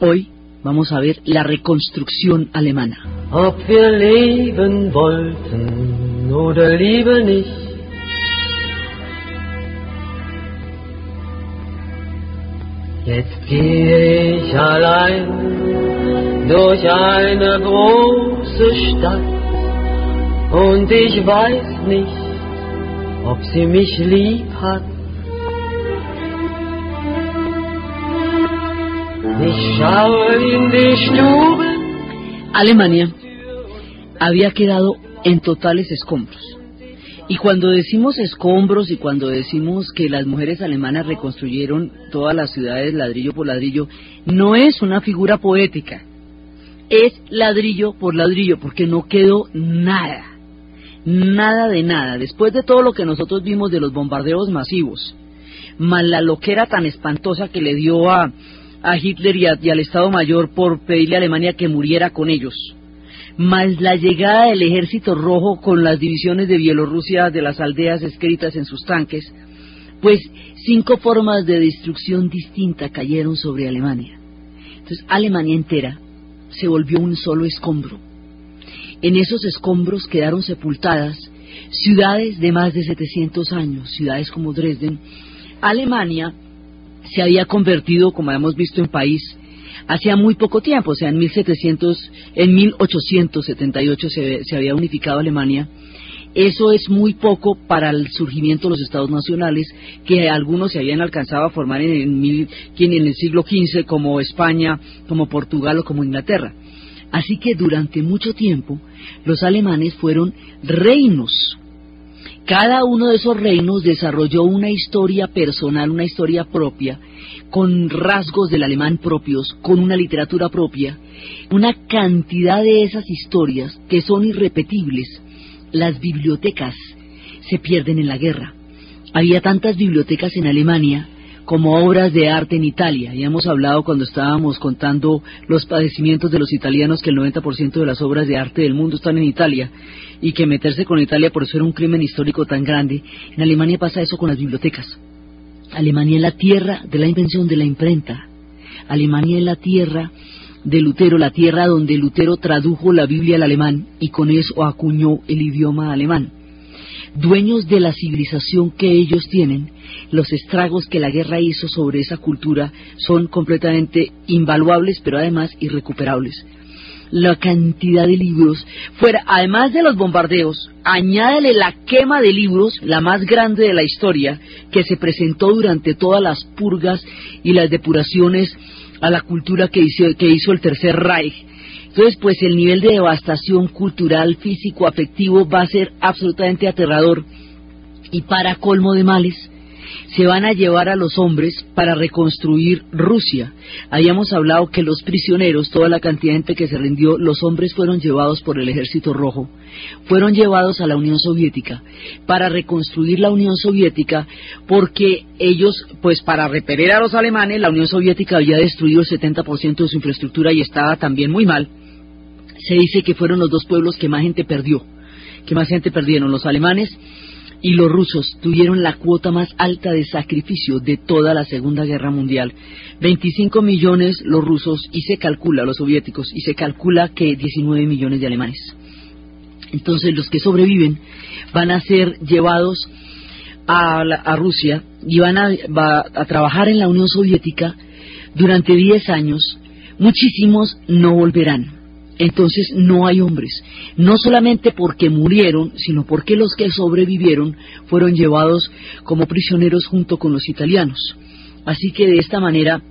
Hoy vamos a ver la reconstrucción alemana. Ob wir leben wollten oder lieber nicht. Jetzt gehe ich allein durch eine große Stadt und ich weiß nicht, ob sie mich lieb hat. Alemania había quedado en totales escombros. Y cuando decimos escombros y cuando decimos que las mujeres alemanas reconstruyeron todas las ciudades ladrillo por ladrillo, no es una figura poética, es ladrillo por ladrillo, porque no quedó nada, nada de nada. Después de todo lo que nosotros vimos de los bombardeos masivos, más la loquera tan espantosa que le dio a, a Hitler y, al Estado Mayor por pedirle a Alemania que muriera con ellos, más la llegada del ejército rojo con las divisiones de Bielorrusia de las aldeas escritas en sus tanques, pues cinco formas de destrucción distinta cayeron sobre Alemania. Entonces Alemania entera se volvió un solo escombro. En esos escombros quedaron sepultadas ciudades de más de 700 años, ciudades como Dresden. Alemania se había convertido, como hemos visto, en país hacía muy poco tiempo, o sea, en 1700, en 1878 se, se había unificado Alemania. Eso es muy poco para el surgimiento de los estados nacionales, que algunos se habían alcanzado a formar en el, en el siglo XV, como España, como Portugal o como Inglaterra. Así que durante mucho tiempo los alemanes fueron reinos cada uno de esos reinos desarrolló una historia personal, una historia propia, con rasgos del alemán propios, con una literatura propia, una cantidad de esas historias que son irrepetibles. Las bibliotecas se pierden en la guerra. Había tantas bibliotecas en Alemania como obras de arte en Italia. Ya hemos hablado cuando estábamos contando los padecimientos de los italianos que el 90% de las obras de arte del mundo están en Italia y que meterse con Italia por eso era un crimen histórico tan grande. En Alemania pasa eso con las bibliotecas. Alemania es la tierra de la invención de la imprenta. Alemania es la tierra de Lutero, la tierra donde Lutero tradujo la Biblia al alemán y con eso acuñó el idioma alemán dueños de la civilización que ellos tienen, los estragos que la guerra hizo sobre esa cultura son completamente invaluables, pero además irrecuperables. La cantidad de libros, fuera, además de los bombardeos, añádele la quema de libros, la más grande de la historia, que se presentó durante todas las purgas y las depuraciones a la cultura que hizo, que hizo el Tercer Reich entonces, pues el nivel de devastación cultural, físico, afectivo va a ser absolutamente aterrador. Y para colmo de males, se van a llevar a los hombres para reconstruir Rusia. Habíamos hablado que los prisioneros, toda la cantidad de gente que se rindió, los hombres fueron llevados por el ejército rojo, fueron llevados a la Unión Soviética para reconstruir la Unión Soviética porque ellos, pues para repeler a los alemanes, la Unión Soviética había destruido el 70% de su infraestructura y estaba también muy mal se dice que fueron los dos pueblos que más gente perdió, que más gente perdieron, los alemanes y los rusos tuvieron la cuota más alta de sacrificio de toda la Segunda Guerra Mundial. 25 millones los rusos y se calcula, los soviéticos, y se calcula que 19 millones de alemanes. Entonces los que sobreviven van a ser llevados a, Rusia y van a, a trabajar en la Unión Soviética durante 10 años. Muchísimos no volverán entonces no hay hombres, no solamente porque murieron, sino porque los que sobrevivieron fueron llevados como prisioneros junto con los italianos. Así que de esta manera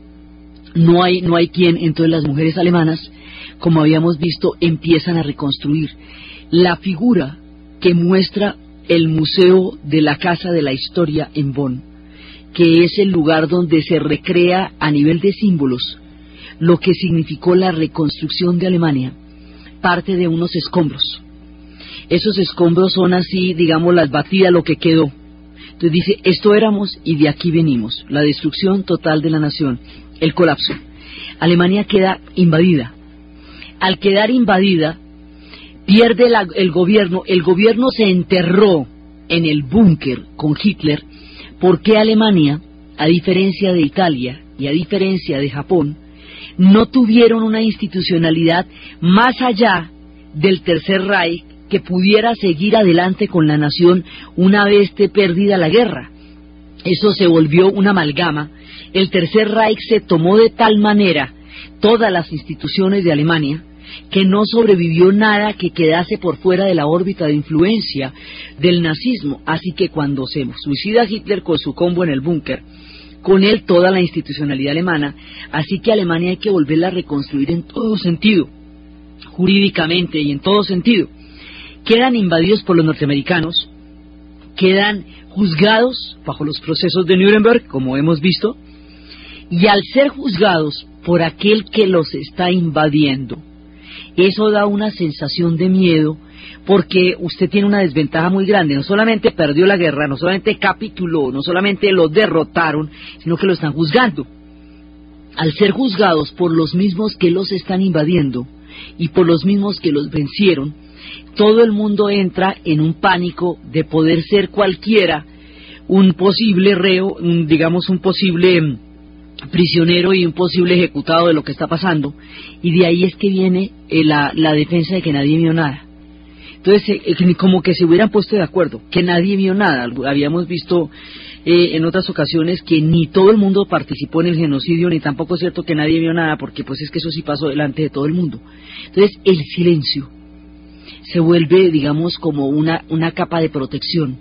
no hay, no hay quien, entonces las mujeres alemanas, como habíamos visto, empiezan a reconstruir la figura que muestra el Museo de la Casa de la Historia en Bonn, que es el lugar donde se recrea a nivel de símbolos lo que significó la reconstrucción de Alemania parte de unos escombros. Esos escombros son así, digamos, las batidas, lo que quedó. Entonces dice, esto éramos y de aquí venimos. La destrucción total de la nación, el colapso. Alemania queda invadida. Al quedar invadida, pierde el gobierno. El gobierno se enterró en el búnker con Hitler porque Alemania, a diferencia de Italia y a diferencia de Japón, no tuvieron una institucionalidad más allá del Tercer Reich que pudiera seguir adelante con la nación una vez perdida la guerra. Eso se volvió una amalgama. El Tercer Reich se tomó de tal manera todas las instituciones de Alemania que no sobrevivió nada que quedase por fuera de la órbita de influencia del nazismo. Así que cuando se suicida Hitler con su combo en el búnker, con él toda la institucionalidad alemana, así que Alemania hay que volverla a reconstruir en todo sentido, jurídicamente y en todo sentido. Quedan invadidos por los norteamericanos, quedan juzgados bajo los procesos de Nuremberg, como hemos visto, y al ser juzgados por aquel que los está invadiendo, eso da una sensación de miedo porque usted tiene una desventaja muy grande. No solamente perdió la guerra, no solamente capituló, no solamente lo derrotaron, sino que lo están juzgando. Al ser juzgados por los mismos que los están invadiendo y por los mismos que los vencieron, todo el mundo entra en un pánico de poder ser cualquiera un posible reo, digamos un posible mm, prisionero y un posible ejecutado de lo que está pasando. Y de ahí es que viene eh, la, la defensa de que nadie vio nada. Entonces, eh, como que se hubieran puesto de acuerdo, que nadie vio nada. Habíamos visto eh, en otras ocasiones que ni todo el mundo participó en el genocidio, ni tampoco es cierto que nadie vio nada, porque pues es que eso sí pasó delante de todo el mundo. Entonces, el silencio se vuelve, digamos, como una, una capa de protección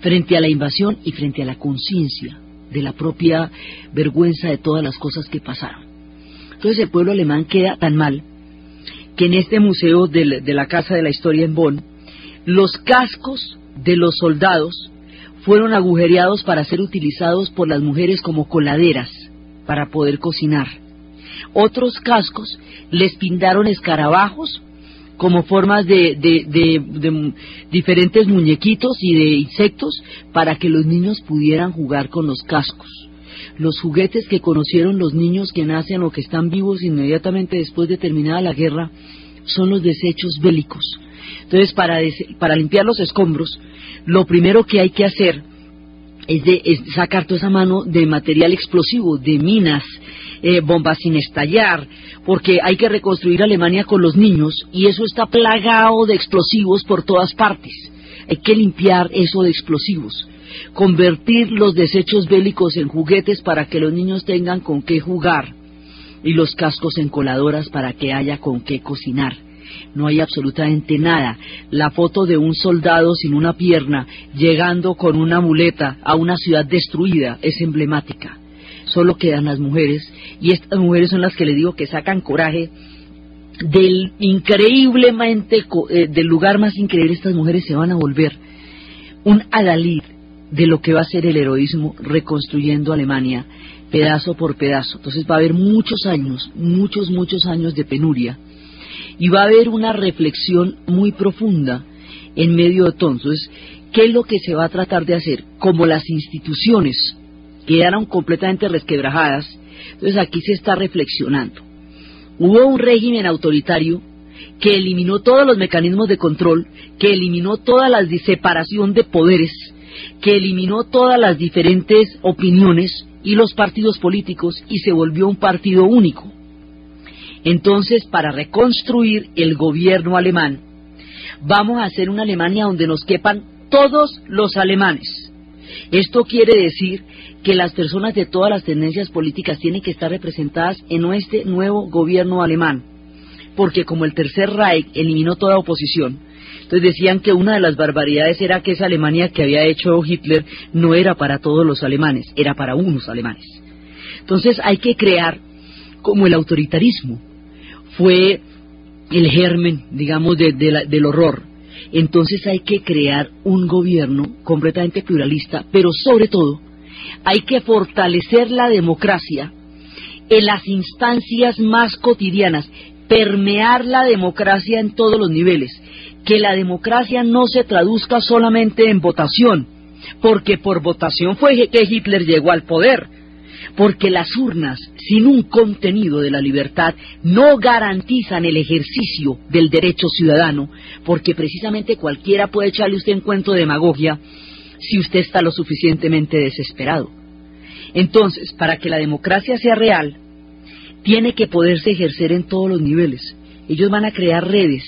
frente a la invasión y frente a la conciencia de la propia vergüenza de todas las cosas que pasaron. Entonces el pueblo alemán queda tan mal que en este museo de la Casa de la Historia en Bonn, los cascos de los soldados fueron agujereados para ser utilizados por las mujeres como coladeras para poder cocinar. Otros cascos les pintaron escarabajos como formas de, de, diferentes muñequitos y de insectos para que los niños pudieran jugar con los cascos los juguetes que conocieron los niños que nacen o que están vivos inmediatamente después de terminada la guerra son los desechos bélicos. Entonces, para, limpiar los escombros, lo primero que hay que hacer es, de, sacar toda esa mano de material explosivo, de minas, eh, bombas sin estallar, porque hay que reconstruir Alemania con los niños y eso está plagado de explosivos por todas partes. Hay que limpiar eso de explosivos convertir los desechos bélicos en juguetes para que los niños tengan con qué jugar y los cascos en coladoras para que haya con qué cocinar. No hay absolutamente nada. La foto de un soldado sin una pierna llegando con una muleta a una ciudad destruida es emblemática. Solo quedan las mujeres y estas mujeres son las que le digo que sacan coraje del increíblemente, eh, del lugar más increíble, estas mujeres se van a volver un adalid de lo que va a ser el heroísmo reconstruyendo Alemania pedazo por pedazo. Entonces va a haber muchos años, muchos, muchos años de penuria y va a haber una reflexión muy profunda en medio de todo. Entonces, ¿qué es lo que se va a tratar de hacer? Como las instituciones quedaron completamente resquebrajadas, entonces aquí se está reflexionando. Hubo un régimen autoritario que eliminó todos los mecanismos de control, que eliminó toda la separación de poderes, que eliminó todas las diferentes opiniones y los partidos políticos y se volvió un partido único. Entonces, para reconstruir el gobierno alemán, vamos a hacer una Alemania donde nos quepan todos los alemanes. Esto quiere decir que las personas de todas las tendencias políticas tienen que estar representadas en este nuevo gobierno alemán, porque como el Tercer Reich eliminó toda oposición, entonces decían que una de las barbaridades era que esa Alemania que había hecho Hitler no era para todos los alemanes, era para unos alemanes. Entonces hay que crear como el autoritarismo fue el germen, digamos, del horror. Entonces hay que crear un gobierno completamente pluralista, pero sobre todo hay que fortalecer la democracia en las instancias más cotidianas, permear la democracia en todos los niveles, que la democracia no se traduzca solamente en votación, porque por votación fue que Hitler llegó al poder, porque las urnas, sin un contenido de la libertad, no garantizan el ejercicio del derecho ciudadano, porque precisamente cualquiera puede echarle usted en cuento de demagogia si usted está lo suficientemente desesperado. Entonces, para que la democracia sea real, tiene que poderse ejercer en todos los niveles. Ellos van a crear redes.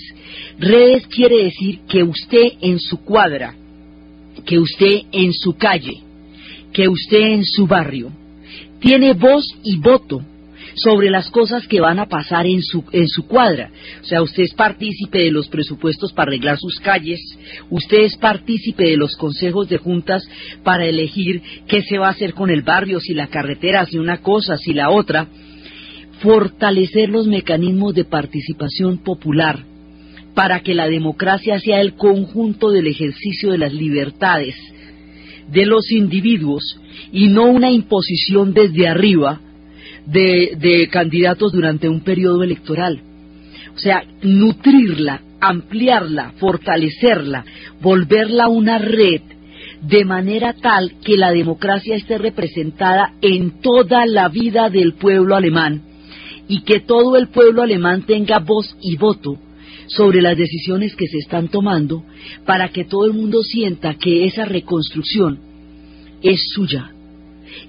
Redes quiere decir que usted en su cuadra, que usted en su calle, que usted en su barrio, tiene voz y voto sobre las cosas que van a pasar en su, en su cuadra. O sea, usted es partícipe de los presupuestos para arreglar sus calles, usted es partícipe de los consejos de juntas para elegir qué se va a hacer con el barrio, si la carretera, si una cosa, si la otra. Fortalecer los mecanismos de participación popular para que la democracia sea el conjunto del ejercicio de las libertades de los individuos y no una imposición desde arriba de, candidatos durante un periodo electoral. O sea, nutrirla, ampliarla, fortalecerla, volverla una red de manera tal que la democracia esté representada en toda la vida del pueblo alemán y que todo el pueblo alemán tenga voz y voto sobre las decisiones que se están tomando para que todo el mundo sienta que esa reconstrucción es suya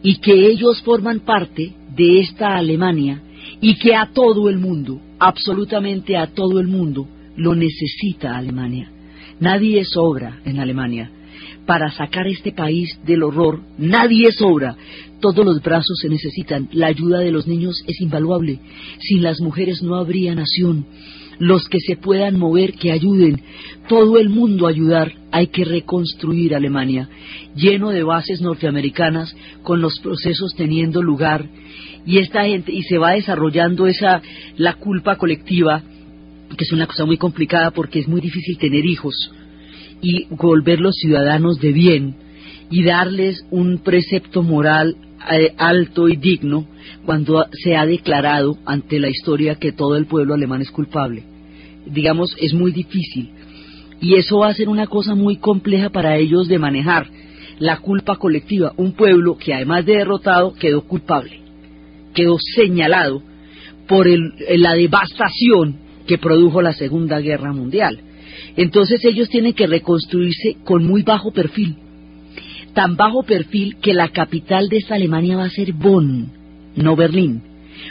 y que ellos forman parte de esta Alemania y que a todo el mundo, absolutamente a todo el mundo, lo necesita Alemania. Nadie sobra en Alemania. Para sacar este país del horror, nadie sobra. Todos los brazos se necesitan. La ayuda de los niños es invaluable. Sin las mujeres no habría nación los que se puedan mover que ayuden, todo el mundo ayudar, hay que reconstruir Alemania, lleno de bases norteamericanas, con los procesos teniendo lugar, y esta gente, y se va desarrollando esa, la culpa colectiva, que es una cosa muy complicada porque es muy difícil tener hijos, y volverlos ciudadanos de bien, y darles un precepto moral alto y digno cuando se ha declarado ante la historia que todo el pueblo alemán es culpable. Digamos, es muy difícil. Y eso va a ser una cosa muy compleja para ellos de manejar la culpa colectiva. Un pueblo que además de derrotado quedó culpable, quedó señalado por la devastación que produjo la Segunda Guerra Mundial. Entonces ellos tienen que reconstruirse con muy bajo perfil tan bajo perfil que la capital de esta Alemania va a ser Bonn, no Berlín.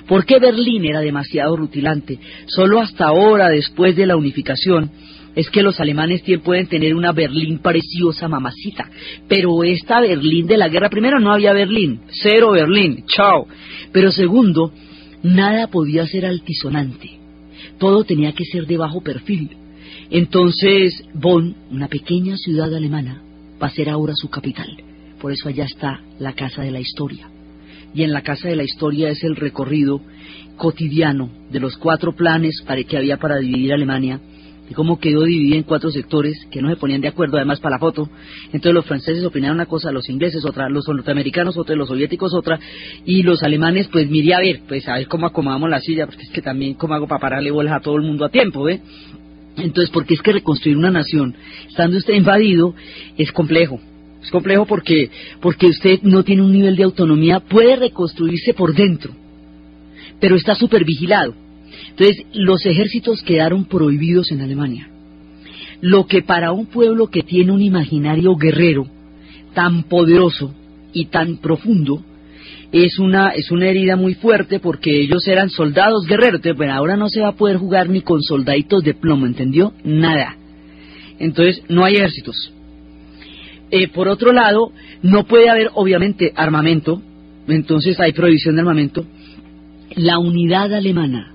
¿Por qué Berlín era demasiado rutilante? Solo hasta ahora, después de la unificación, es que los alemanes pueden tener una Berlín preciosa, mamacita. Pero esta Berlín de la guerra, primero no había Berlín, cero Berlín, chao. Pero segundo, nada podía ser altisonante. Todo tenía que ser de bajo perfil. Entonces, Bonn, una pequeña ciudad alemana, va a ser ahora su capital. Por eso allá está la Casa de la Historia. Y en la Casa de la Historia es el recorrido cotidiano de los cuatro planes para que había para dividir Alemania, y cómo quedó dividida en cuatro sectores que no se ponían de acuerdo además para la foto. Entonces los franceses opinaron una cosa, los ingleses otra, los norteamericanos otra, los soviéticos otra, y los alemanes pues miré a ver, pues a ver cómo acomodamos la silla, porque es que también cómo hago para pararle bolas a todo el mundo a tiempo, ¿ve? Entonces, porque es que reconstruir una nación, estando usted invadido, es complejo. Es complejo porque, porque usted no tiene un nivel de autonomía, puede reconstruirse por dentro, pero está supervigilado. Entonces, los ejércitos quedaron prohibidos en Alemania. Lo que para un pueblo que tiene un imaginario guerrero tan poderoso y tan profundo, es una, es una herida muy fuerte porque ellos eran soldados guerreros. Bueno, ahora no se va a poder jugar ni con soldaditos de plomo, ¿entendió? Nada. Entonces, no hay ejércitos. Eh, por otro lado, no puede haber, obviamente, armamento. Entonces, hay prohibición de armamento. La unidad alemana,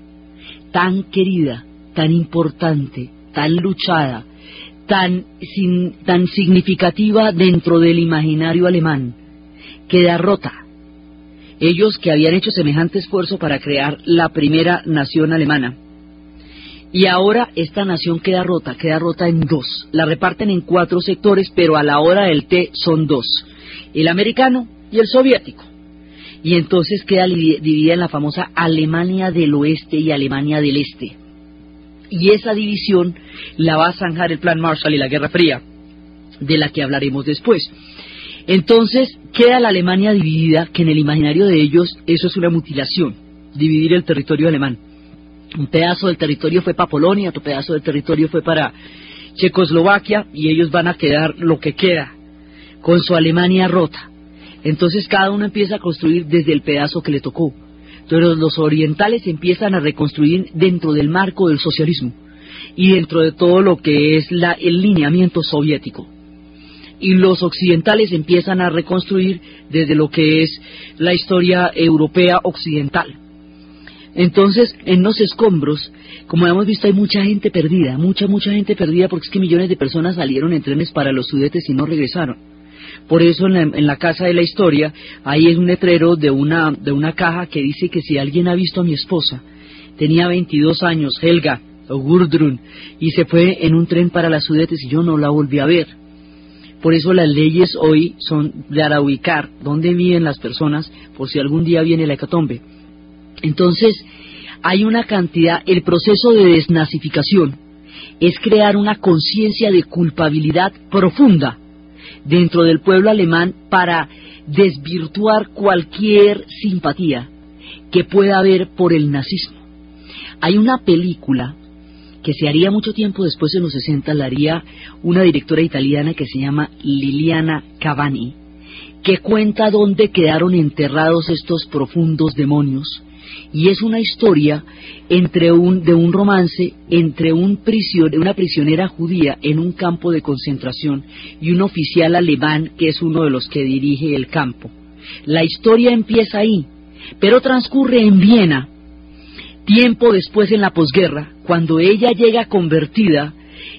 tan querida, tan importante, tan luchada, tan, sin, tan significativa dentro del imaginario alemán, queda rota ellos que habían hecho semejante esfuerzo para crear la primera nación alemana. Y ahora esta nación queda rota, queda rota en dos. La reparten en cuatro sectores, pero a la hora del té son dos. El americano y el soviético. y entonces queda dividida en la famosa Alemania del Oeste y Alemania del Este. Y esa división la va a zanjar el Plan Marshall y la Guerra Fría, de la que hablaremos después. Entonces queda la Alemania dividida, que en el imaginario de ellos eso es una mutilación, dividir el territorio alemán. Un pedazo del territorio fue para Polonia, otro pedazo del territorio fue para Checoslovaquia y ellos van a quedar lo que queda, con su Alemania rota. Entonces cada uno empieza a construir desde el pedazo que le tocó. Pero los orientales empiezan a reconstruir dentro del marco del socialismo y dentro de todo lo que es la, el lineamiento soviético. Y los occidentales empiezan a reconstruir desde lo que es la historia europea occidental. Entonces, en los escombros, como hemos visto, hay mucha gente perdida, mucha, mucha gente perdida, porque es que millones de personas salieron en trenes para los sudetes y no regresaron. Por eso en la, casa de la historia, ahí es un letrero de una, de una caja que dice que si alguien ha visto a mi esposa, tenía 22 años, Helga, o Gurdrun, y se fue en un tren para las Sudetes y yo no la volví a ver. Por eso las leyes hoy son para ubicar dónde viven las personas por si algún día viene la hecatombe. Entonces, hay una cantidad, el proceso de desnazificación es crear una conciencia de culpabilidad profunda dentro del pueblo alemán para desvirtuar cualquier simpatía que pueda haber por el nazismo. Hay una película que se haría mucho tiempo después de los 60, la haría una directora italiana que se llama Liliana Cavani, que cuenta dónde quedaron enterrados estos profundos demonios y es una historia entre un, de un romance entre un una prisionera judía en un campo de concentración y un oficial alemán que es uno de los que dirige el campo. La historia empieza ahí, pero transcurre en Viena, tiempo después en la posguerra, cuando ella llega convertida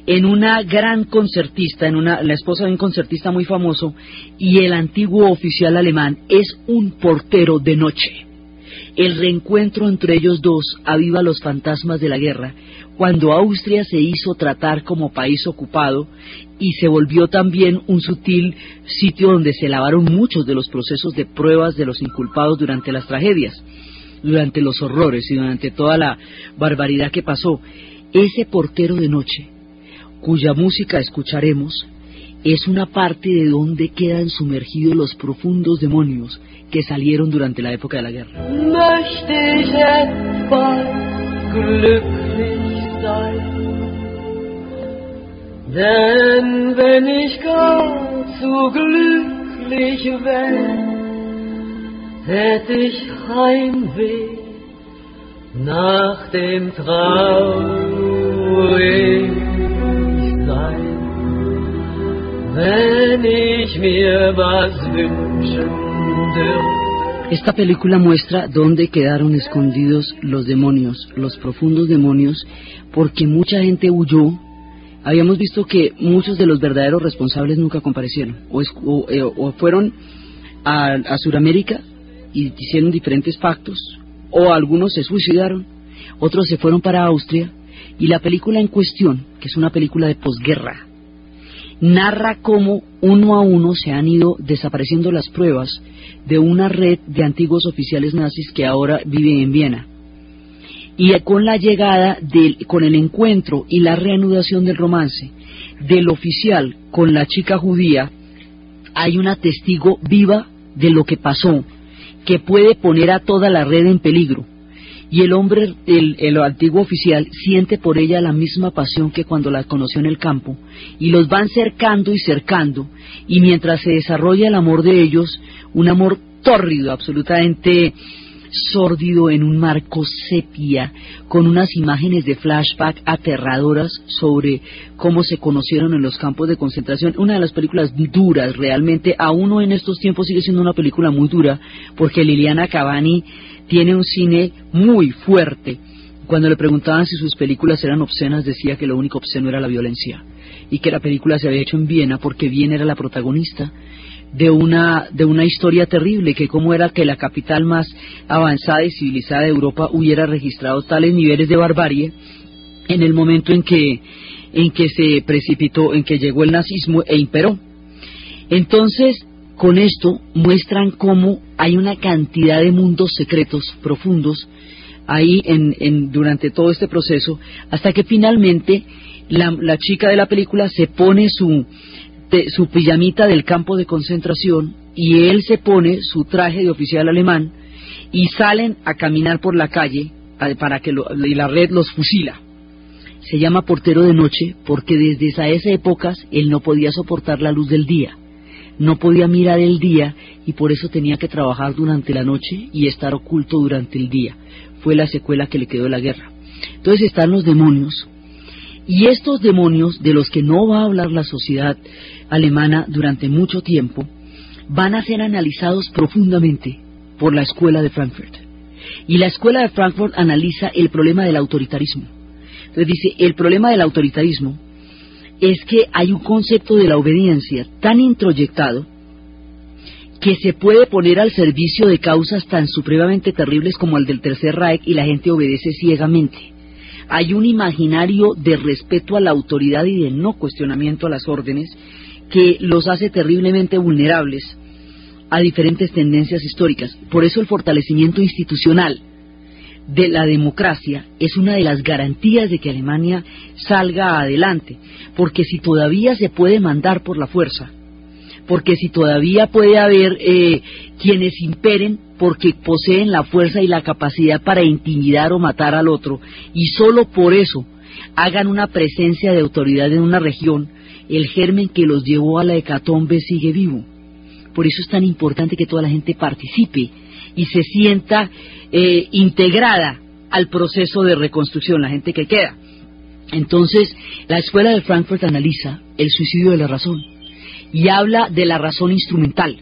en una gran concertista, en una, la esposa de un concertista muy famoso, y el antiguo oficial alemán es un portero de noche. El reencuentro entre ellos dos aviva los fantasmas de la guerra, cuando Austria se hizo tratar como país ocupado y se volvió también un sutil sitio donde se lavaron muchos de los procesos de pruebas de los inculpados durante las tragedias, durante los horrores y durante toda la barbaridad que pasó. Ese portero de noche, cuya música escucharemos, es una parte de donde quedan sumergidos los profundos demonios que salieron durante la época de la guerra. Hätt ich Heimweh nach dem. Wenn ich mir was wünschen esta película muestra dónde quedaron escondidos los demonios, los profundos demonios, porque mucha gente huyó. Habíamos visto que muchos de los verdaderos responsables nunca comparecieron, o, eh, fueron a, a Sudamérica y hicieron diferentes pactos, o algunos se suicidaron, otros se fueron para Austria, y la película en cuestión, que es una película de posguerra, narra cómo uno a uno se han ido desapareciendo las pruebas de una red de antiguos oficiales nazis que ahora viven en Viena. Y con la llegada, del, con el encuentro y la reanudación del romance del oficial con la chica judía, hay una testigo viva de lo que pasó, que puede poner a toda la red en peligro. Y el hombre, el, antiguo oficial, siente por ella la misma pasión que cuando la conoció en el campo, y los van cercando y cercando, y mientras se desarrolla el amor de ellos, un amor tórrido, absolutamente sórdido en un marco sepia, con unas imágenes de flashback aterradoras sobre cómo se conocieron en los campos de concentración. Una de las películas duras, realmente, a uno en estos tiempos sigue siendo una película muy dura, porque Liliana Cavani tiene un cine muy fuerte. Cuando le preguntaban si sus películas eran obscenas, decía que lo único obsceno era la violencia y que la película se había hecho en Viena porque Viena era la protagonista de una, de una historia terrible, que cómo era que la capital más avanzada y civilizada de Europa hubiera registrado tales niveles de barbarie en el momento en que, en que se precipitó, en que llegó el nazismo e imperó. Entonces, con esto muestran cómo hay una cantidad de mundos secretos profundos ahí en, durante todo este proceso, hasta que finalmente la, chica de la película se pone su, su pijamita del campo de concentración y él se pone su traje de oficial alemán y salen a caminar por la calle para que la red los fusila. Se llama portero de noche porque desde esas épocas él no podía soportar la luz del día, no podía mirar el día y por eso tenía que trabajar durante la noche y estar oculto durante el día. Fue la secuela que le quedó de la guerra. Entonces están los demonios y estos demonios de los que no va a hablar la sociedad alemana durante mucho tiempo van a ser analizados profundamente por la escuela de Frankfurt. Y la escuela de Frankfurt analiza el problema del autoritarismo. Entonces dice, el problema del autoritarismo es que hay un concepto de la obediencia tan introyectado que se puede poner al servicio de causas tan supremamente terribles como el del Tercer Reich y la gente obedece ciegamente. Hay un imaginario de respeto a la autoridad y de no cuestionamiento a las órdenes que los hace terriblemente vulnerables a diferentes tendencias históricas. Por eso el fortalecimiento institucional de la democracia es una de las garantías de que Alemania salga adelante, porque si todavía se puede mandar por la fuerza, porque si todavía puede haber eh, quienes imperen porque poseen la fuerza y la capacidad para intimidar o matar al otro, y solo por eso hagan una presencia de autoridad en una región, el germen que los llevó a la hecatombe sigue vivo. Por eso es tan importante que toda la gente participe y se sienta eh, integrada al proceso de reconstrucción, la gente que queda. Entonces, la Escuela de Frankfurt analiza el suicidio de la razón y habla de la razón instrumental.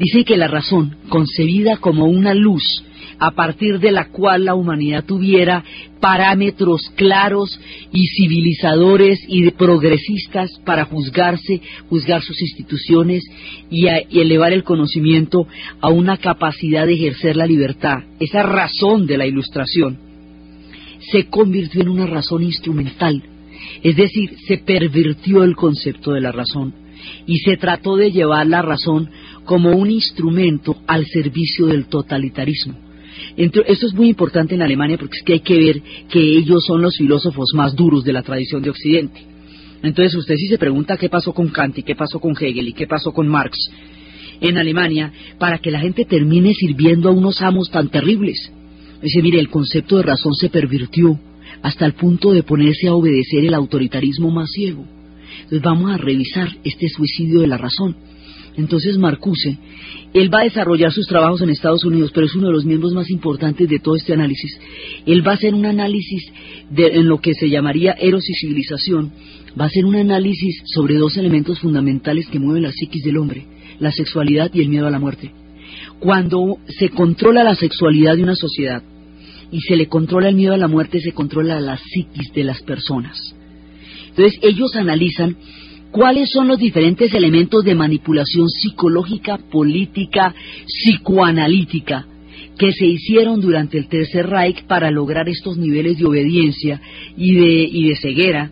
Dice que la razón, concebida como una luz a partir de la cual la humanidad tuviera parámetros claros y civilizadores y progresistas para juzgarse, juzgar sus instituciones y, elevar el conocimiento a una capacidad de ejercer la libertad. Esa razón de la ilustración se convirtió en una razón instrumental, es decir, se pervirtió el concepto de la razón y se trató de llevar la razón como un instrumento al servicio del totalitarismo esto es muy importante en Alemania porque es que hay que ver que ellos son los filósofos más duros de la tradición de Occidente. Entonces usted si se pregunta qué pasó con Kant y qué pasó con Hegel y qué pasó con Marx en Alemania para que la gente termine sirviendo a unos amos tan terribles. Dice, mire, el concepto de razón se pervirtió hasta el punto de ponerse a obedecer el autoritarismo más ciego. Entonces vamos a revisar este suicidio de la razón. Entonces Marcuse él va a desarrollar sus trabajos en Estados Unidos, pero es uno de los miembros más importantes de todo este análisis. Él va a hacer un análisis de, en lo que se llamaría eros y civilización. Va a hacer un análisis sobre dos elementos fundamentales que mueven la psiquis del hombre, la sexualidad y el miedo a la muerte. Cuando se controla la sexualidad de una sociedad y se le controla el miedo a la muerte, se controla la psiquis de las personas. Entonces ellos analizan cuáles son los diferentes elementos de manipulación psicológica, política, psicoanalítica que se hicieron durante el Tercer Reich para lograr estos niveles de obediencia y de, y de ceguera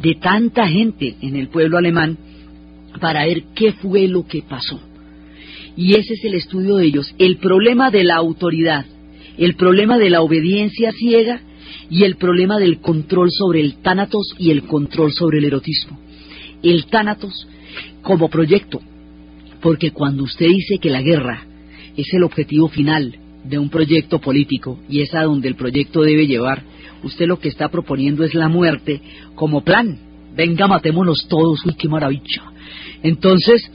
de tanta gente en el pueblo alemán para ver qué fue lo que pasó. Y ese es el estudio de ellos. El problema de la autoridad, el problema de la obediencia ciega y el problema del control sobre el tánatos y el control sobre el erotismo el Tánatos como proyecto, porque cuando usted dice que la guerra es el objetivo final de un proyecto político y es a donde el proyecto debe llevar, usted lo que está proponiendo es la muerte como plan. Venga, matémonos todos, uy, qué maravilla. Entonces,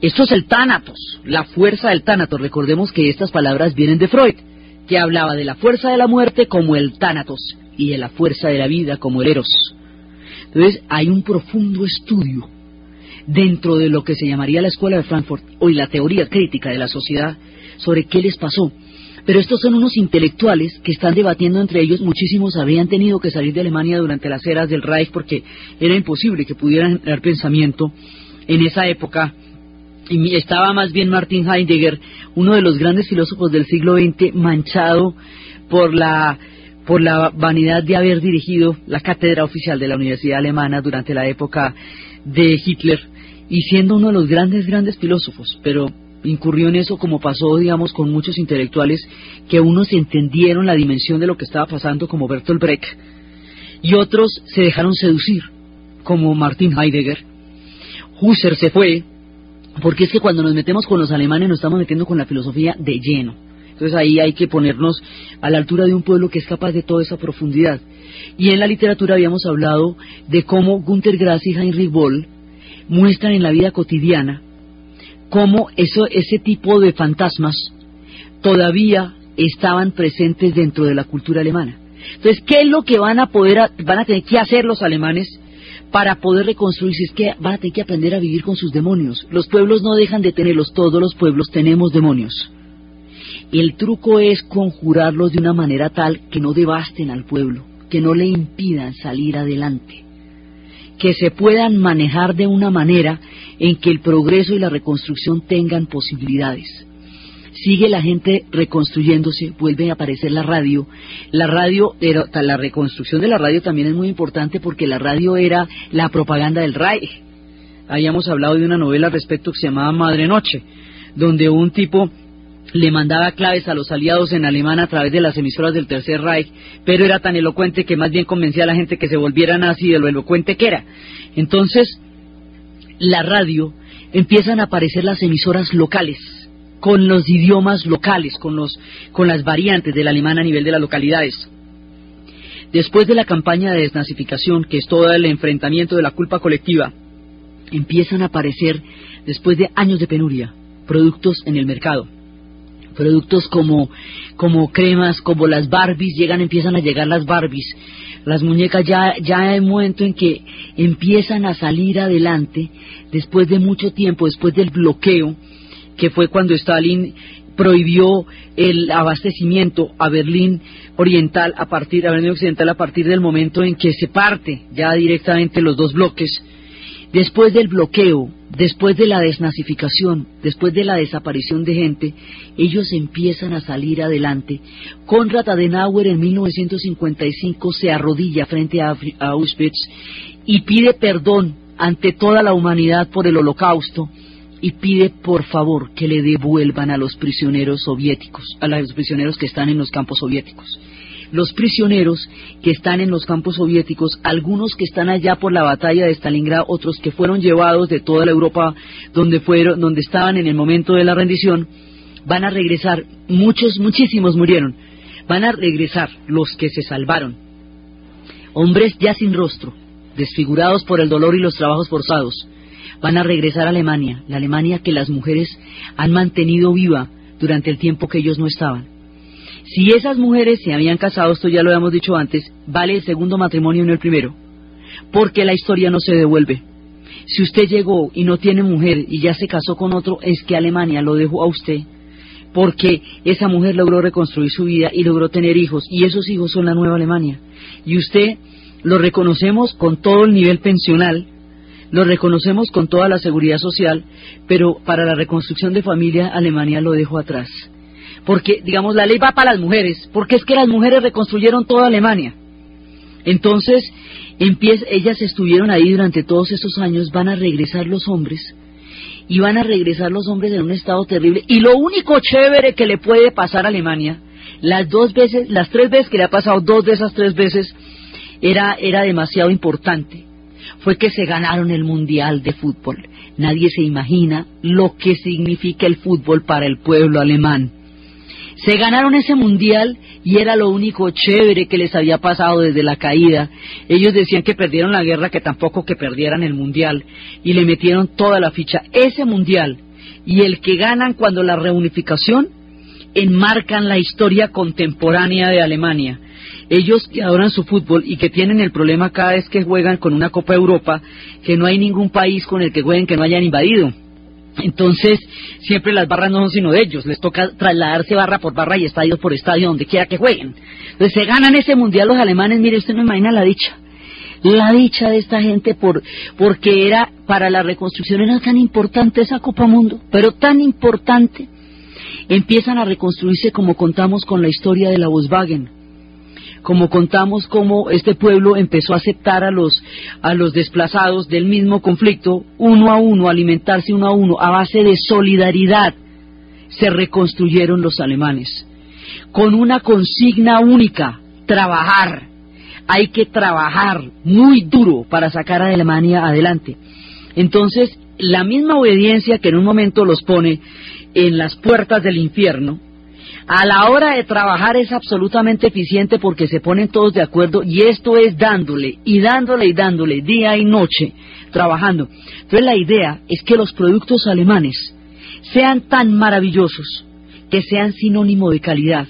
esto es el tánatos, la fuerza del tánatos. Recordemos que estas palabras vienen de Freud, que hablaba de la fuerza de la muerte como el tánatos y de la fuerza de la vida como el eros. Entonces, hay un profundo estudio dentro de lo que se llamaría la Escuela de Frankfurt, hoy la teoría crítica de la sociedad, sobre qué les pasó. Pero estos son unos intelectuales que están debatiendo entre ellos. Muchísimos habrían tenido que salir de Alemania durante las eras del Reich porque era imposible que pudieran tener pensamiento en esa época. Y estaba más bien Martin Heidegger, uno de los grandes filósofos del siglo XX, manchado por la por la vanidad de haber dirigido la cátedra oficial de la Universidad Alemana durante la época de Hitler y siendo uno de los grandes, grandes filósofos, pero incurrió en eso como pasó, digamos, con muchos intelectuales que unos entendieron la dimensión de lo que estaba pasando, como Bertolt Brecht, y otros se dejaron seducir, como Martin Heidegger. Husserl se fue, porque es que cuando nos metemos con los alemanes nos estamos metiendo con la filosofía de lleno. Entonces ahí hay que ponernos a la altura de un pueblo que es capaz de toda esa profundidad. Y en la literatura habíamos hablado de cómo Günter Grass y Heinrich Boll muestran en la vida cotidiana cómo eso, ese tipo de fantasmas todavía estaban presentes dentro de la cultura alemana. Entonces, ¿qué es lo que van a poder, van a tener que hacer los alemanes para poder reconstruirse? Es que van a tener que aprender a vivir con sus demonios. Los pueblos no dejan de tenerlos, todos los pueblos tenemos demonios. El truco es conjurarlos de una manera tal que no devasten al pueblo, que no le impidan salir adelante, que se puedan manejar de una manera en que el progreso y la reconstrucción tengan posibilidades. Sigue la gente reconstruyéndose, vuelve a aparecer la radio. La radio, la reconstrucción de la radio también es muy importante porque la radio era la propaganda del Reich. Habíamos hablado de una novela al respecto que se llamaba Madre Noche, donde un tipo le mandaba claves a los aliados en alemán a través de las emisoras del Tercer Reich, pero era tan elocuente que más bien convencía a la gente que se volviera nazi de lo elocuente que era. Entonces, la radio empiezan a aparecer las emisoras locales, con los idiomas locales, con, los, con las variantes del alemán a nivel de las localidades. Después de la campaña de desnazificación, que es todo el enfrentamiento de la culpa colectiva, empiezan a aparecer, después de años de penuria, productos en el mercado productos como, como cremas, como las Barbies, llegan, empiezan a llegar las Barbies. Las muñecas ya, ya hay un momento en que empiezan a salir adelante después de mucho tiempo, después del bloqueo, que fue cuando Stalin prohibió el abastecimiento a Berlín Oriental a partir, a Berlín Occidental a partir del momento en que se parte ya directamente los dos bloques. Después del bloqueo, después de la desnazificación, después de la desaparición de gente, ellos empiezan a salir adelante. Konrad Adenauer en 1955 se arrodilla frente a Auschwitz y pide perdón ante toda la humanidad por el holocausto y pide por favor que le devuelvan a los prisioneros soviéticos, a los prisioneros que están en los campos soviéticos los prisioneros que están en los campos soviéticos, algunos que están allá por la batalla de Stalingrado, otros que fueron llevados de toda la Europa donde fueron, donde estaban en el momento de la rendición, van a regresar, muchos, muchísimos murieron, van a regresar los que se salvaron, hombres ya sin rostro, desfigurados por el dolor y los trabajos forzados, van a regresar a Alemania, la Alemania que las mujeres han mantenido viva durante el tiempo que ellos no estaban. Si esas mujeres se habían casado, esto ya lo habíamos dicho antes, vale el segundo matrimonio y no el primero, porque la historia no se devuelve. Si usted llegó y no tiene mujer y ya se casó con otro, es que Alemania lo dejó a usted, porque esa mujer logró reconstruir su vida y logró tener hijos, y esos hijos son la nueva Alemania. Y usted lo reconocemos con todo el nivel pensional, lo reconocemos con toda la seguridad social, pero para la reconstrucción de familia Alemania lo dejó atrás porque, digamos, la ley va para las mujeres, porque es que las mujeres reconstruyeron toda Alemania. Entonces, ellas estuvieron ahí durante todos esos años, van a regresar los hombres, y van a regresar los hombres en un estado terrible. Y lo único chévere que le puede pasar a Alemania, las dos veces, las tres veces que le ha pasado, dos de esas tres veces, era, era demasiado importante, fue que se ganaron el Mundial de Fútbol. Nadie se imagina lo que significa el fútbol para el pueblo alemán. Se ganaron ese mundial y era lo único chévere que les había pasado desde la caída. Ellos decían que perdieron la guerra, que tampoco que perdieran el mundial y le metieron toda la ficha. Ese mundial y el que ganan cuando la reunificación enmarcan la historia contemporánea de Alemania. Ellos que adoran su fútbol y que tienen el problema cada vez que juegan con una Copa Europa, que no hay ningún país con el que jueguen que no hayan invadido. Entonces, siempre las barras no son sino de ellos, les toca trasladarse barra por barra y estadio por estadio, donde quiera que jueguen. Entonces, se ganan ese mundial los alemanes, mire, usted no imagina la dicha. La dicha de esta gente por, porque era, para la reconstrucción era tan importante esa Copa Mundo, pero tan importante. Empiezan a reconstruirse como contamos con la historia de la Volkswagen. Como contamos cómo este pueblo empezó a aceptar a los, a los desplazados del mismo conflicto, uno a uno, alimentarse uno a uno, a base de solidaridad, se reconstruyeron los alemanes, con una consigna única, trabajar. Hay que trabajar muy duro para sacar a Alemania adelante. Entonces, la misma obediencia que en un momento los pone en las puertas del infierno, a la hora de trabajar es absolutamente eficiente porque se ponen todos de acuerdo y esto es dándole y dándole y dándole día y noche trabajando. Entonces la idea es que los productos alemanes sean tan maravillosos que sean sinónimo de calidad,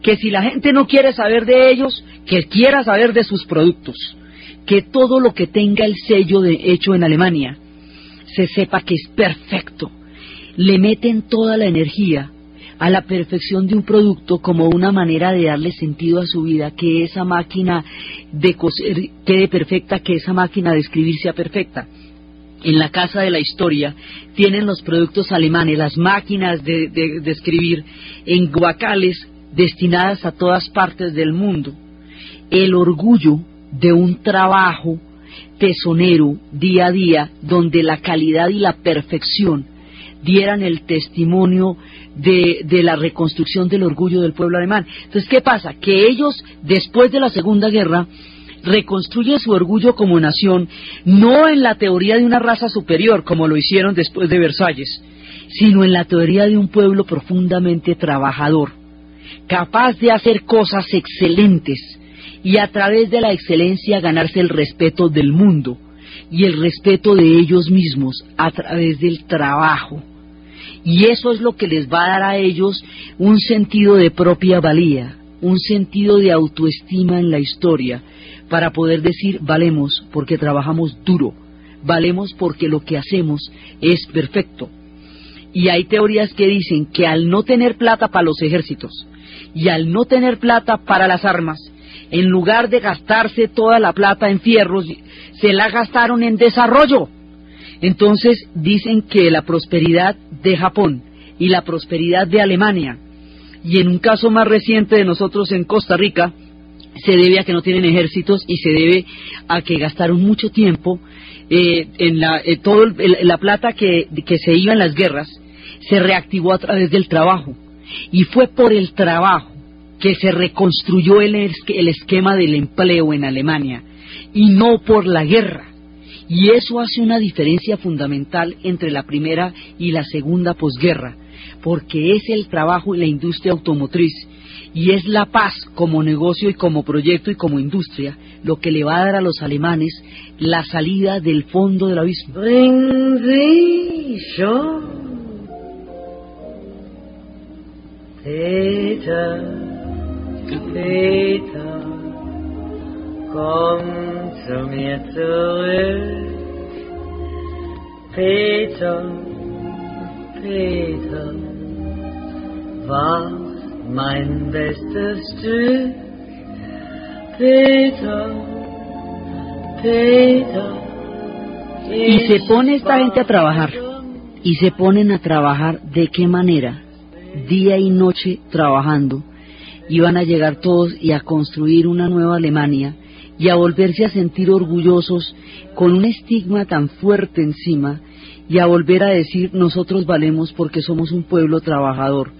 que si la gente no quiere saber de ellos, que quiera saber de sus productos, que todo lo que tenga el sello de hecho en Alemania se sepa que es perfecto. Le meten toda la energía a la perfección de un producto como una manera de darle sentido a su vida, que esa máquina de coser quede perfecta, que esa máquina de escribir sea perfecta. En la casa de la historia tienen los productos alemanes, las máquinas de, de escribir en guacales destinadas a todas partes del mundo. El orgullo de un trabajo tesonero día a día donde la calidad y la perfección dieran el testimonio de, la reconstrucción del orgullo del pueblo alemán. Entonces, ¿qué pasa? Que ellos, después de la Segunda Guerra, reconstruyen su orgullo como nación, no en la teoría de una raza superior, como lo hicieron después de Versalles, sino en la teoría de un pueblo profundamente trabajador, capaz de hacer cosas excelentes y a través de la excelencia ganarse el respeto del mundo y el respeto de ellos mismos a través del trabajo y eso es lo que les va a dar a ellos un sentido de propia valía, un sentido de autoestima en la historia, para poder decir valemos porque trabajamos duro, valemos porque lo que hacemos es perfecto. Y hay teorías que dicen que al no tener plata para los ejércitos y al no tener plata para las armas, en lugar de gastarse toda la plata en fierros, se la gastaron en desarrollo entonces dicen que la prosperidad de Japón y la prosperidad de Alemania, y en un caso más reciente de nosotros en Costa Rica, se debe a que no tienen ejércitos y se debe a que gastaron mucho tiempo eh, en la, eh, la plata que, que se iba en las guerras, se reactivó a través del trabajo. Y fue por el trabajo que se reconstruyó el, el esquema del empleo en Alemania y no por la guerra. Y eso hace una diferencia fundamental entre la primera y la segunda posguerra, porque es el trabajo y la industria automotriz y es la paz como negocio y como proyecto y como industria lo que le va a dar a los alemanes la salida del fondo del abismo. Komm zu mir zurück. Peter, Peter, war mein bestes Stück. Peter, Peter. Y se pone esta gente a trabajar. Y se ponen a trabajar de qué manera? Día y noche trabajando. Y van a llegar todos y a construir una nueva Alemania y a volverse a sentir orgullosos con un estigma tan fuerte encima y a volver a decir nosotros valemos porque somos un pueblo trabajador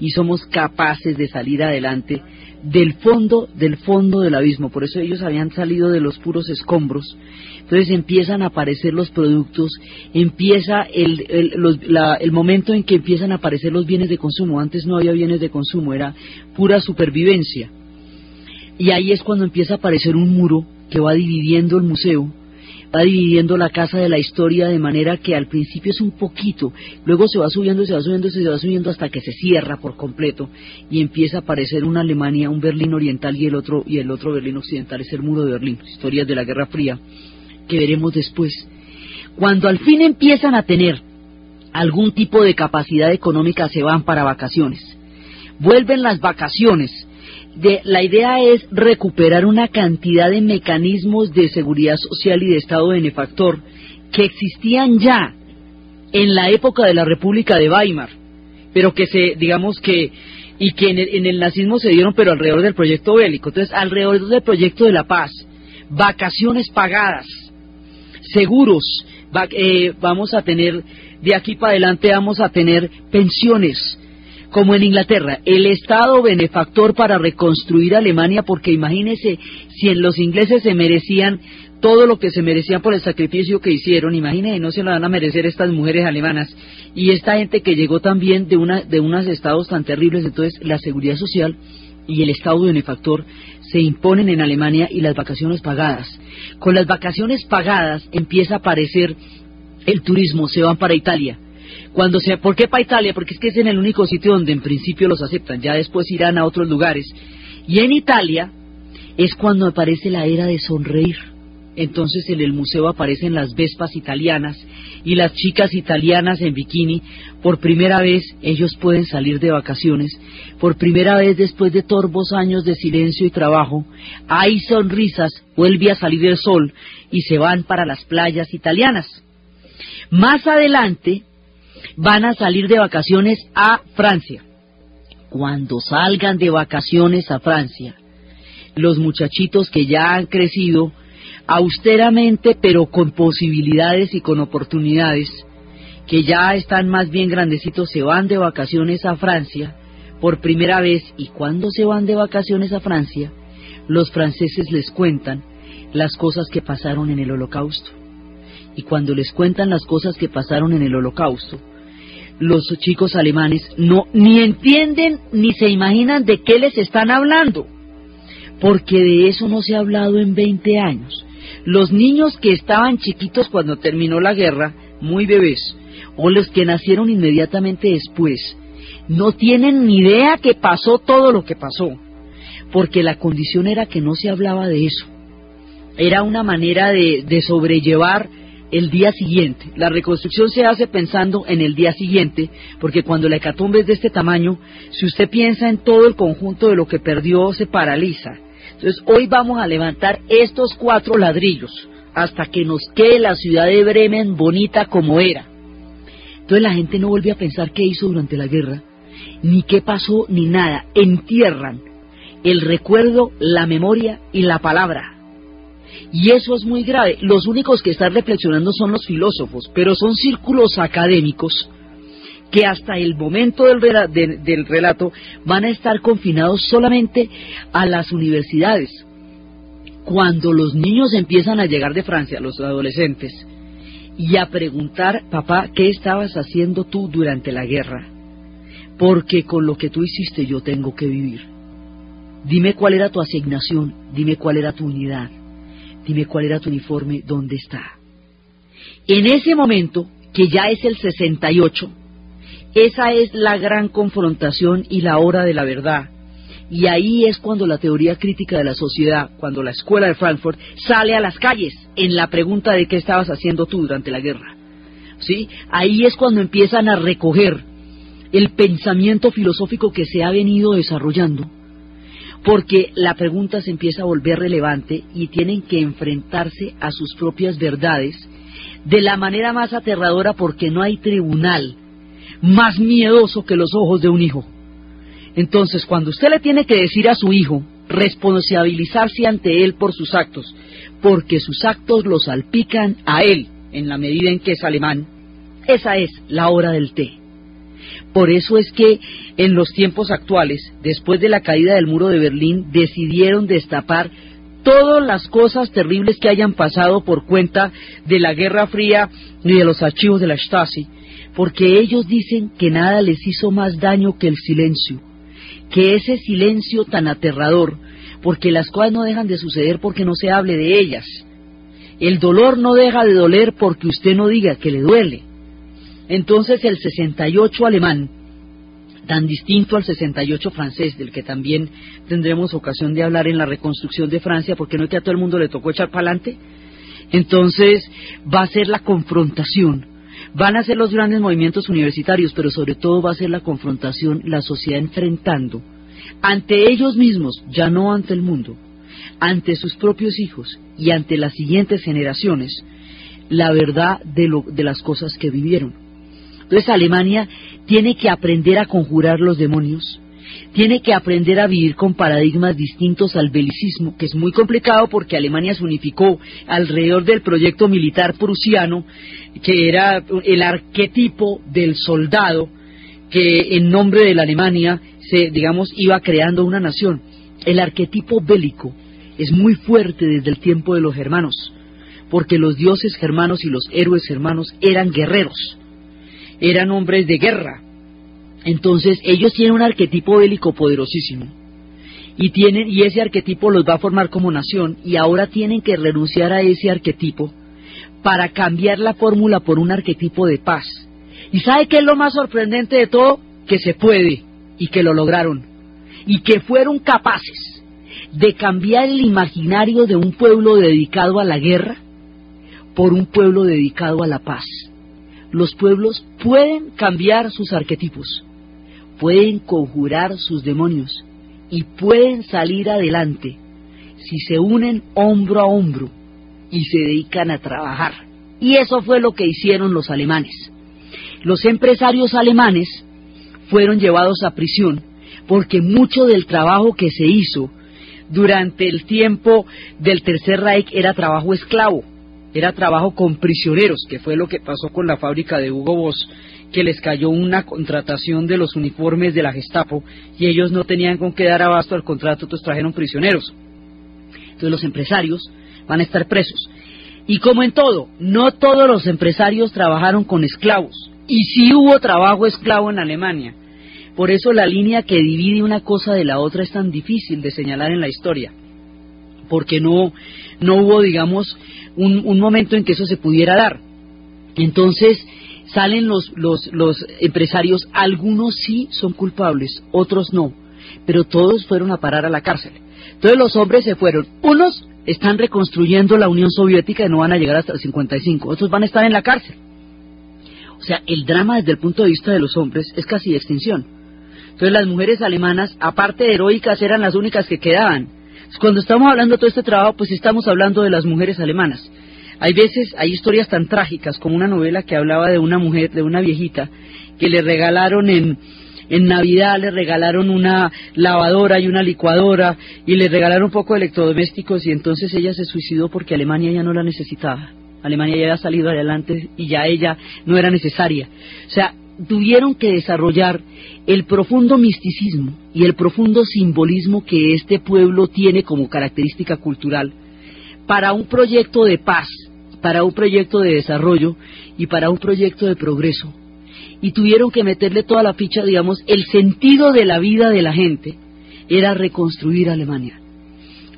y somos capaces de salir adelante del fondo del fondo del abismo. Por eso ellos habían salido de los puros escombros. Entonces empiezan a aparecer los productos, empieza el, el momento en que empiezan a aparecer los bienes de consumo. Antes no había bienes de consumo, era pura supervivencia. Y ahí es cuando empieza a aparecer un muro que va dividiendo el museo, va dividiendo la casa de la historia de manera que al principio es un poquito, luego se va subiendo, se va subiendo, se va subiendo hasta que se cierra por completo y empieza a aparecer una Alemania, un Berlín oriental y el otro y el otro Berlín occidental es el muro de Berlín, historias de la Guerra Fría que veremos después. Cuando al fin empiezan a tener algún tipo de capacidad económica se van para vacaciones. Vuelven las vacaciones la idea es recuperar una cantidad de mecanismos de seguridad social y de Estado benefactor que existían ya en la época de la República de Weimar, pero que se, digamos que y que en el, nazismo se dieron, pero alrededor del proyecto bélico. Entonces, alrededor del proyecto de la paz, vacaciones pagadas, seguros, eh, vamos a tener, de aquí para adelante vamos a tener pensiones, como en Inglaterra, el Estado benefactor para reconstruir Alemania, porque imagínese si en los ingleses se merecían todo lo que se merecían por el sacrificio que hicieron, imagínese, no se lo van a merecer estas mujeres alemanas y esta gente que llegó también de una de unos estados tan terribles, entonces la seguridad social y el Estado benefactor se imponen en Alemania y las vacaciones pagadas. Con las vacaciones pagadas empieza a aparecer el turismo, se van para Italia cuando se, ¿Por qué para Italia? Porque es que es en el único sitio donde en principio los aceptan, ya después irán a otros lugares. Y en Italia es cuando aparece la era de sonreír. Entonces en el museo aparecen las vespas italianas y las chicas italianas en bikini. Por primera vez ellos pueden salir de vacaciones. Por primera vez después de torbos años de silencio y trabajo, hay sonrisas, vuelve a salir el sol y se van para las playas italianas. Más adelante, van a salir de vacaciones a Francia. Cuando salgan de vacaciones a Francia, los muchachitos que ya han crecido austeramente, pero con posibilidades y con oportunidades, que ya están más bien grandecitos, se van de vacaciones a Francia por primera vez. Y cuando se van de vacaciones a Francia, los franceses les cuentan las cosas que pasaron en el holocausto. Y cuando les cuentan las cosas que pasaron en el holocausto, los chicos alemanes no ni entienden ni se imaginan de qué les están hablando, porque de eso no se ha hablado en 20 años. Los niños que estaban chiquitos cuando terminó la guerra, muy bebés, o los que nacieron inmediatamente después, no tienen ni idea que pasó todo lo que pasó, porque la condición era que no se hablaba de eso. Era una manera de, de sobrellevar el día siguiente. La reconstrucción se hace pensando en el día siguiente, porque cuando la hecatombe es de este tamaño, si usted piensa en todo el conjunto de lo que perdió, se paraliza. Entonces, hoy vamos a levantar estos cuatro ladrillos hasta que nos quede la ciudad de Bremen bonita como era. Entonces la gente no vuelve a pensar qué hizo durante la guerra, ni qué pasó, ni nada. Entierran el recuerdo, la memoria y la palabra. Y eso es muy grave. Los únicos que están reflexionando son los filósofos, pero son círculos académicos que hasta el momento del, relato van a estar confinados solamente a las universidades. Cuando los niños empiezan a llegar de Francia, los adolescentes, y a preguntar, papá, ¿qué estabas haciendo tú durante la guerra? Porque con lo que tú hiciste yo tengo que vivir. Dime cuál era tu asignación, dime cuál era tu unidad dime cuál era tu uniforme, dónde está. En ese momento, que ya es el 68, esa es la gran confrontación y la hora de la verdad. Y ahí es cuando la teoría crítica de la sociedad, cuando la escuela de Frankfurt sale a las calles en la pregunta de qué estabas haciendo tú durante la guerra. ¿Sí? Ahí es cuando empiezan a recoger el pensamiento filosófico que se ha venido desarrollando porque la pregunta se empieza a volver relevante y tienen que enfrentarse a sus propias verdades de la manera más aterradora porque no hay tribunal más miedoso que los ojos de un hijo. Entonces, cuando usted le tiene que decir a su hijo, responsabilizarse ante él por sus actos, porque sus actos lo salpican a él en la medida en que es alemán, esa es la hora del té. Por eso es que en los tiempos actuales, después de la caída del muro de Berlín, decidieron destapar todas las cosas terribles que hayan pasado por cuenta de la Guerra Fría y de los archivos de la Stasi, porque ellos dicen que nada les hizo más daño que el silencio, que ese silencio tan aterrador, porque las cosas no dejan de suceder porque no se hable de ellas. El dolor no deja de doler porque usted no diga que le duele. Entonces el 68 alemán, tan distinto al 68 francés, del que también tendremos ocasión de hablar en la reconstrucción de Francia, porque no es que a todo el mundo le tocó echar para adelante, entonces va a ser la confrontación. Van a ser los grandes movimientos universitarios, pero sobre todo va a ser la confrontación, la sociedad enfrentando ante ellos mismos, ya no ante el mundo, ante sus propios hijos y ante las siguientes generaciones, la verdad de, de las cosas que vivieron. Entonces Alemania tiene que aprender a conjurar los demonios, tiene que aprender a vivir con paradigmas distintos al belicismo, que es muy complicado porque Alemania se unificó alrededor del proyecto militar prusiano, que era el arquetipo del soldado que en nombre de la Alemania se, digamos, iba creando una nación. El arquetipo bélico es muy fuerte desde el tiempo de los germanos, porque los dioses germanos y los héroes germanos eran guerreros, eran hombres de guerra, entonces ellos tienen un arquetipo bélico poderosísimo y tienen y ese arquetipo los va a formar como nación y ahora tienen que renunciar a ese arquetipo para cambiar la fórmula por un arquetipo de paz. ¿Y sabe qué es lo más sorprendente de todo? Que se puede y que lo lograron y que fueron capaces de cambiar el imaginario de un pueblo dedicado a la guerra por un pueblo dedicado a la paz. Los pueblos pueden cambiar sus arquetipos pueden conjurar sus demonios y pueden salir adelante si se unen hombro a hombro y se dedican a trabajar. Y eso fue lo que hicieron los alemanes. Los empresarios alemanes fueron llevados a prisión porque mucho del trabajo que se hizo durante el tiempo del Tercer Reich era trabajo esclavo, era trabajo con prisioneros, que fue lo que pasó con la fábrica de Hugo Boss que les cayó una contratación de los uniformes de la Gestapo y ellos no tenían con qué dar abasto al contrato, entonces trajeron prisioneros. Entonces los empresarios van a estar presos. Y como en todo, no todos los empresarios trabajaron con esclavos. Y sí hubo trabajo esclavo en Alemania. Por eso la línea que divide una cosa de la otra es tan difícil de señalar en la historia. Porque no, no hubo, digamos, un, un momento en que eso se pudiera dar. Entonces, salen los, los, los empresarios, algunos sí son culpables, otros no, pero todos fueron a parar a la cárcel. Entonces los hombres se fueron. Unos están reconstruyendo la Unión Soviética y no van a llegar hasta el 55, otros van a estar en la cárcel. O sea, el drama desde el punto de vista de los hombres es casi de extinción. Entonces las mujeres alemanas, aparte de heroicas, eran las únicas que quedaban. Cuando estamos hablando de todo este trabajo, pues estamos hablando de las mujeres alemanas. Hay veces, hay historias tan trágicas como una novela que hablaba de una mujer, de una viejita, que le regalaron en, en Navidad, le regalaron una lavadora y una licuadora y le regalaron un poco de electrodomésticos y entonces ella se suicidó porque Alemania ya no la necesitaba. Alemania ya había salido adelante y ya ella no era necesaria. O sea, tuvieron que desarrollar el profundo misticismo y el profundo simbolismo que este pueblo tiene como característica cultural para un proyecto de paz, para un proyecto de desarrollo y para un proyecto de progreso. Y tuvieron que meterle toda la ficha, digamos, el sentido de la vida de la gente era reconstruir Alemania.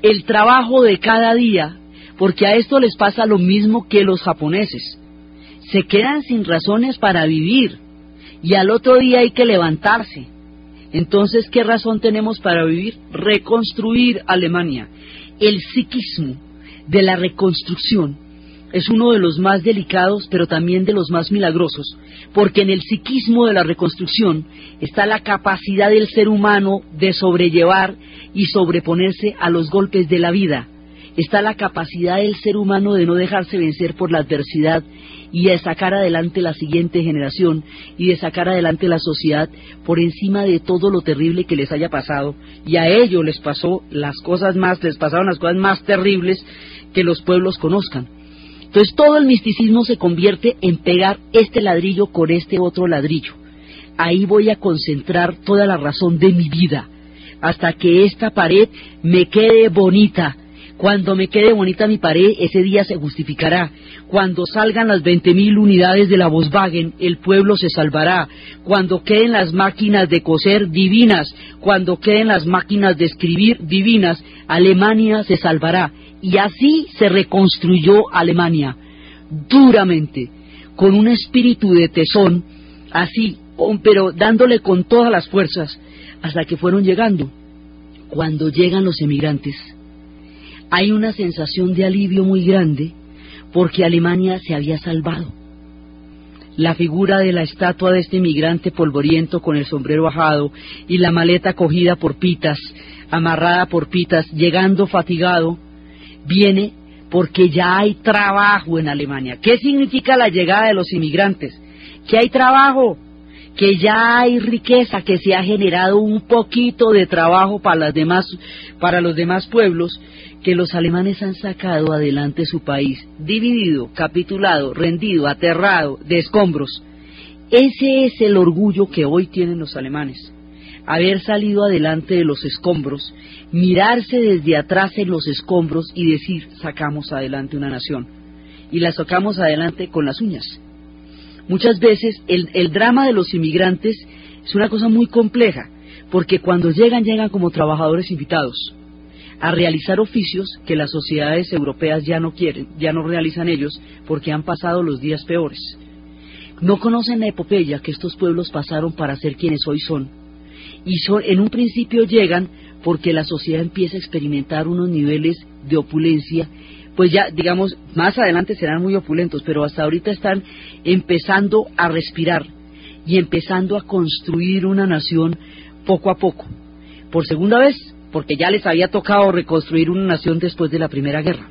El trabajo de cada día, porque a esto les pasa lo mismo que los japoneses. Se quedan sin razones para vivir y al otro día hay que levantarse. Entonces, ¿qué razón tenemos para vivir? Reconstruir Alemania. El psiquismo de la reconstrucción es uno de los más delicados, pero también de los más milagrosos, porque en el psiquismo de la reconstrucción está la capacidad del ser humano de sobrellevar y sobreponerse a los golpes de la vida. Está la capacidad del ser humano de no dejarse vencer por la adversidad y de sacar adelante la siguiente generación y de sacar adelante la sociedad por encima de todo lo terrible que les haya pasado. Y a ellos les pasó las cosas más, les pasaron las cosas más terribles que los pueblos conozcan. Entonces todo el misticismo se convierte en pegar este ladrillo con este otro ladrillo. Ahí voy a concentrar toda la razón de mi vida, hasta que esta pared me quede bonita. Cuando me quede bonita mi pared, ese día se justificará. Cuando salgan las 20.000 unidades de la Volkswagen, el pueblo se salvará. Cuando queden las máquinas de coser divinas, cuando queden las máquinas de escribir divinas, Alemania se salvará. Y así se reconstruyó Alemania, duramente, con un espíritu de tesón, así, pero dándole con todas las fuerzas, hasta que fueron llegando. Cuando llegan los emigrantes, hay una sensación de alivio muy grande porque Alemania se había salvado. La figura de la estatua de este emigrante polvoriento con el sombrero bajado y la maleta cogida por pitas, amarrada por pitas, llegando fatigado, viene porque ya hay trabajo en Alemania. ¿Qué significa la llegada de los inmigrantes? Que hay trabajo, que ya hay riqueza, que se ha generado un poquito de trabajo para, las demás, para los demás pueblos, que los alemanes han sacado adelante su país, dividido, capitulado, rendido, aterrado, de escombros. Ese es el orgullo que hoy tienen los alemanes. Haber salido adelante de los escombros, mirarse desde atrás en los escombros y decir, sacamos adelante una nación. Y la sacamos adelante con las uñas. Muchas veces el, drama de los inmigrantes es una cosa muy compleja, porque cuando llegan, llegan como trabajadores invitados a realizar oficios que las sociedades europeas ya no quieren, ya no realizan ellos, porque han pasado los días peores. No conocen la epopeya que estos pueblos pasaron para ser quienes hoy son. Y son, en un principio llegan porque la sociedad empieza a experimentar unos niveles de opulencia, pues ya, digamos, más adelante serán muy opulentos, pero hasta ahorita están empezando a respirar y empezando a construir una nación poco a poco. Por segunda vez, porque ya les había tocado reconstruir una nación después de la Primera Guerra.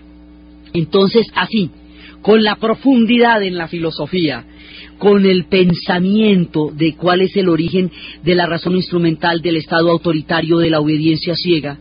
Entonces, así, con la profundidad en la filosofía, con el pensamiento de cuál es el origen de la razón instrumental del Estado autoritario de la obediencia ciega,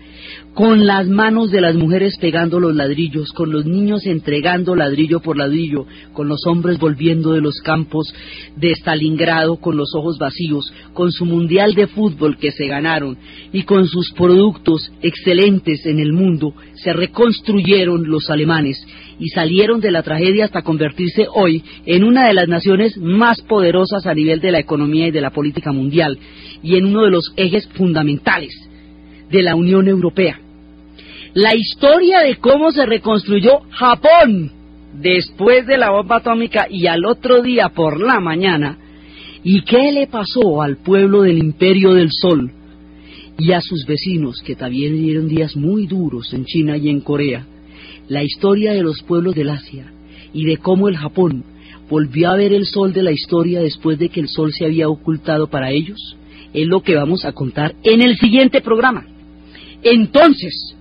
con las manos de las mujeres pegando los ladrillos, con los niños entregando ladrillo por ladrillo, con los hombres volviendo de los campos de Stalingrado con los ojos vacíos, con su mundial de fútbol que se ganaron y con sus productos excelentes en el mundo, se reconstruyeron los alemanes y salieron de la tragedia hasta convertirse hoy en una de las naciones más poderosas a nivel de la economía y de la política mundial y en uno de los ejes fundamentales de la Unión Europea. La historia de cómo se reconstruyó Japón después de la bomba atómica y al otro día por la mañana, y qué le pasó al pueblo del Imperio del Sol y a sus vecinos que también dieron días muy duros en China y en Corea, la historia de los pueblos del Asia y de cómo el Japón volvió a ver el sol de la historia después de que el sol se había ocultado para ellos, es lo que vamos a contar en el siguiente programa. Entonces,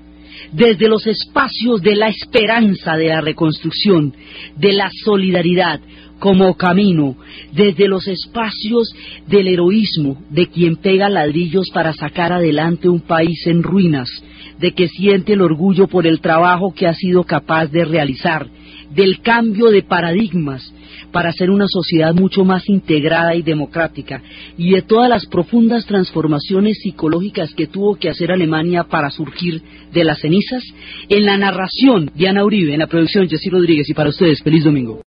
desde los espacios de la esperanza de la reconstrucción, de la solidaridad como camino, desde los espacios del heroísmo de quien pega ladrillos para sacar adelante un país en ruinas, de que siente el orgullo por el trabajo que ha sido capaz de realizar, del cambio de paradigmas, para hacer una sociedad mucho más integrada y democrática, y de todas las profundas transformaciones psicológicas que tuvo que hacer Alemania para surgir de las cenizas, en la narración Diana Uribe, en la producción Jessy Rodríguez, y para ustedes, feliz domingo.